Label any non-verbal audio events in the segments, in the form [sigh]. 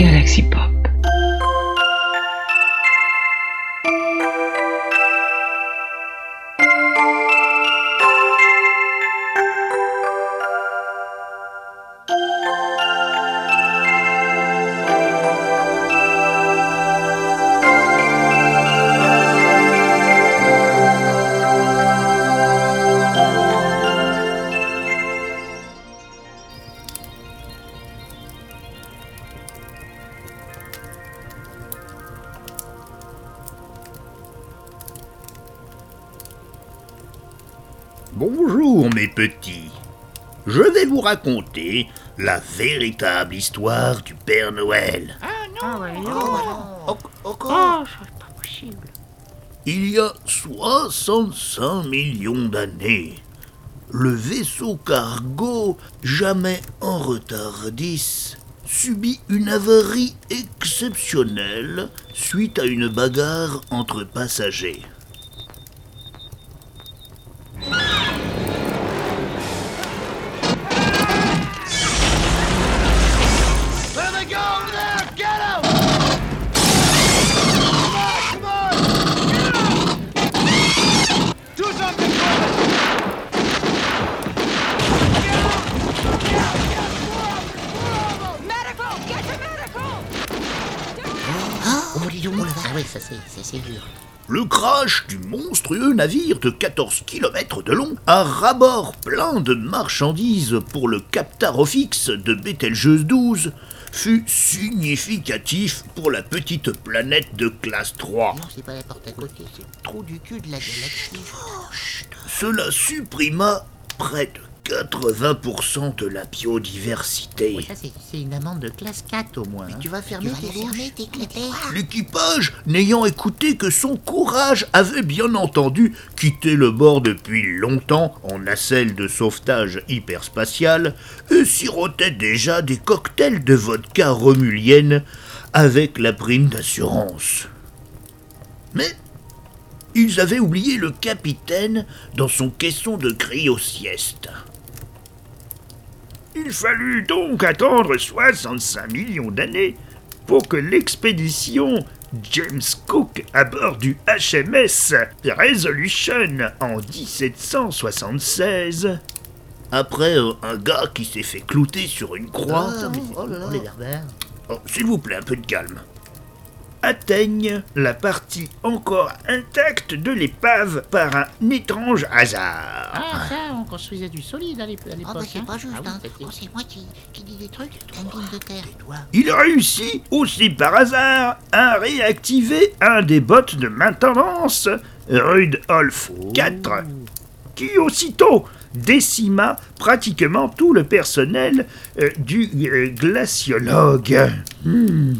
Galaxy Pop. Bonjour mes petits. Je vais vous raconter la véritable histoire du Père Noël. Il y a 65 millions d'années, le vaisseau cargo, jamais en retard 10, subit une avarie exceptionnelle suite à une bagarre entre passagers. Dis donc Ah ouais, ça c'est c'est- c'est dur. Le crash du monstrueux navire de 14 km de long, à rabord plein de marchandises pour le Captarofix de Bételgeuse 12, fut significatif pour la petite planète de classe 3. Non, c'est pas la porte à côté, c'est le trou du cul de la galaxie. Cela supprima près de 80% de la biodiversité. Ça c'est c'est une amende de classe 4 au moins. hein. Tu vas fermer Tu vas tes fermer. L'équipage, n'ayant écouté que son courage, avait bien entendu quitté le bord depuis longtemps en nacelle de sauvetage hyperspatial et sirotait déjà des cocktails de vodka romulienne avec la prime d'assurance. Mais ils avaient oublié le capitaine dans son caisson de cryo-sieste. Il fallut donc attendre 65 millions d'années pour que l'expédition James Cook à bord du HMS Resolution en 1776, après euh, un gars qui s'est fait clouter sur une croix, Oh, mais c'est oh là là. les barbares. Oh, s'il vous plaît, un peu de calme. Atteignent la partie encore intacte de l'épave par un étrange hasard. Ah, ça, on construisait du solide à l'ép- à l'époque. Ah bah c'est hein. pas juste, Ah oui, hein. c'était- Oh, c'est moi qui, qui dis des trucs, combine de terre. Et toi Il réussit aussi par hasard à réactiver un des bots de maintenance, Rudolf 4, qui aussitôt décima pratiquement tout le personnel euh, du euh, glaciologue. Hmm.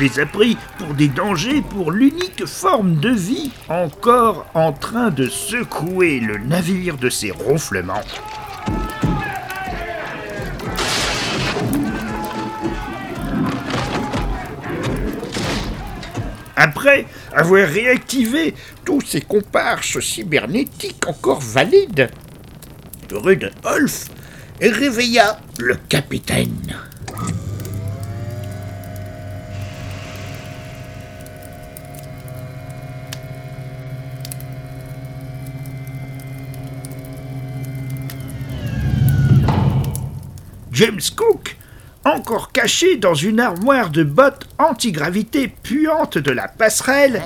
Les a pris pour des dangers pour l'unique forme de vie encore en train de secouer le navire de ses ronflements. Après avoir réactivé tous ses comparses cybernétiques encore valides, Rudolf réveilla le capitaine. James Cook, encore caché dans une armoire de bottes antigravité puante de la passerelle,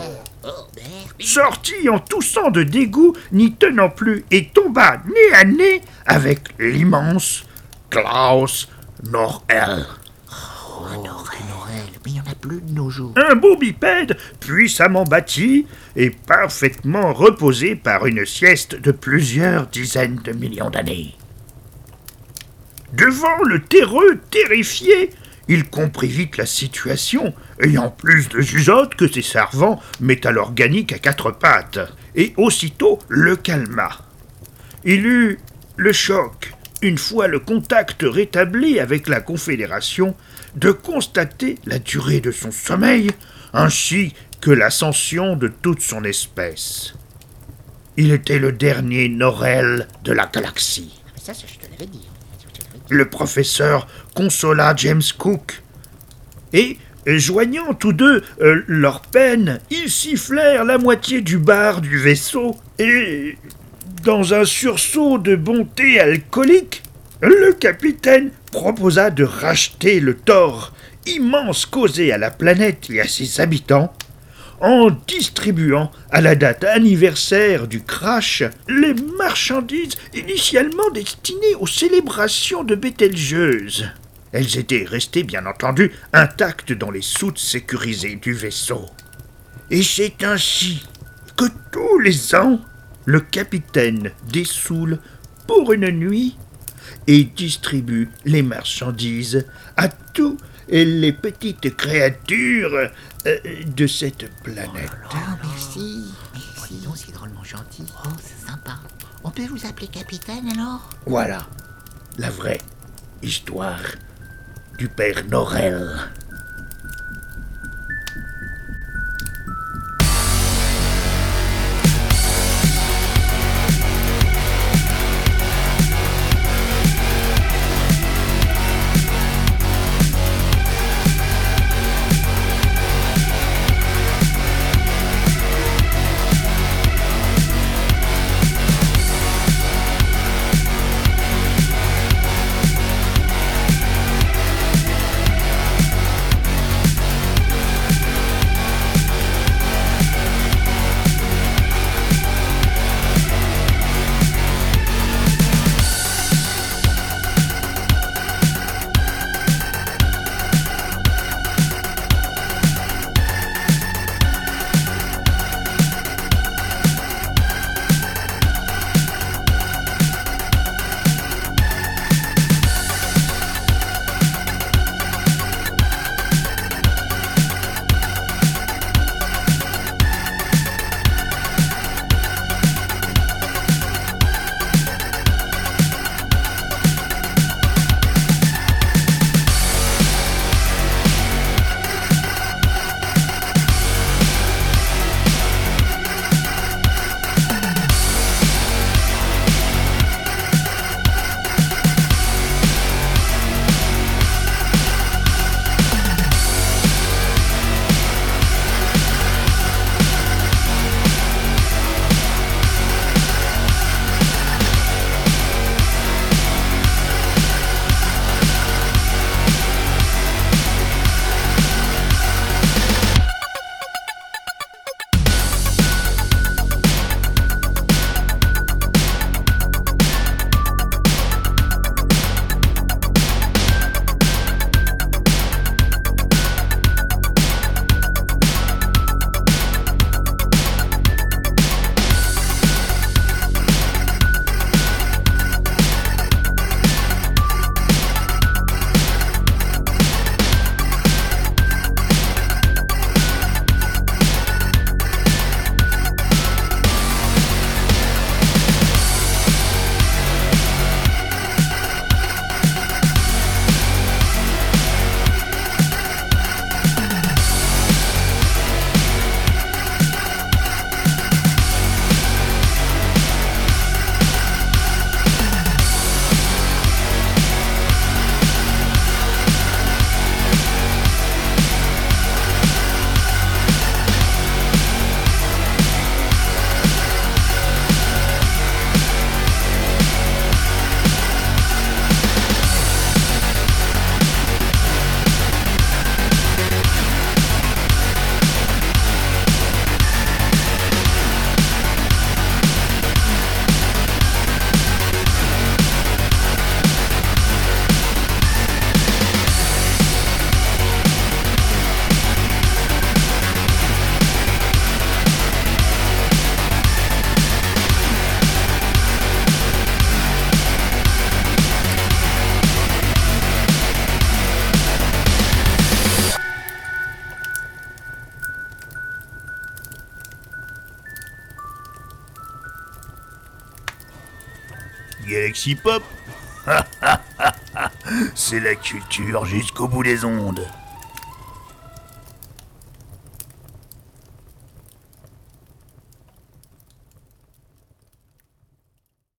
sortit en toussant de dégoût, n'y tenant plus, et tomba nez à nez avec l'immense Klaus Norel. Oh, plus de nos jours. Un beau bipède puissamment bâti et parfaitement reposé par une sieste de plusieurs dizaines de millions d'années. Devant le terreux terrifié, il comprit vite la situation, ayant plus de jugeote que ses servants métal organique à quatre pattes, et aussitôt le calma. Il eut le choc une fois le contact rétabli avec la Confédération, de constater la durée de son sommeil, ainsi que l'ascension de toute son espèce. Il était le dernier Norel de la galaxie. Mais ça, ça, je te l'avais dit. Je te l'avais dit. Le professeur consola James Cook. Et, joignant tous deux euh, leurs peines, ils sifflèrent la moitié du bar du vaisseau et, dans un sursaut de bonté alcoolique, le capitaine proposa de racheter le tort immense causé à la planète et à ses habitants en distribuant à la date anniversaire du crash les marchandises initialement destinées aux célébrations de Bételgeuse. Elles étaient restées bien entendu intactes dans les soutes sécurisées du vaisseau. Et c'est ainsi que tous les ans, le capitaine dessoule pour une nuit et distribue les marchandises à tous les petites créatures euh, de cette planète. Oh, merci. Merci. Donc, c'est drôlement gentil. Oh, c'est sympa. On peut vous appeler capitaine alors? Voilà la vraie histoire du père Norel. Galaxy Pop, [laughs] C'est la culture jusqu'au bout des ondes.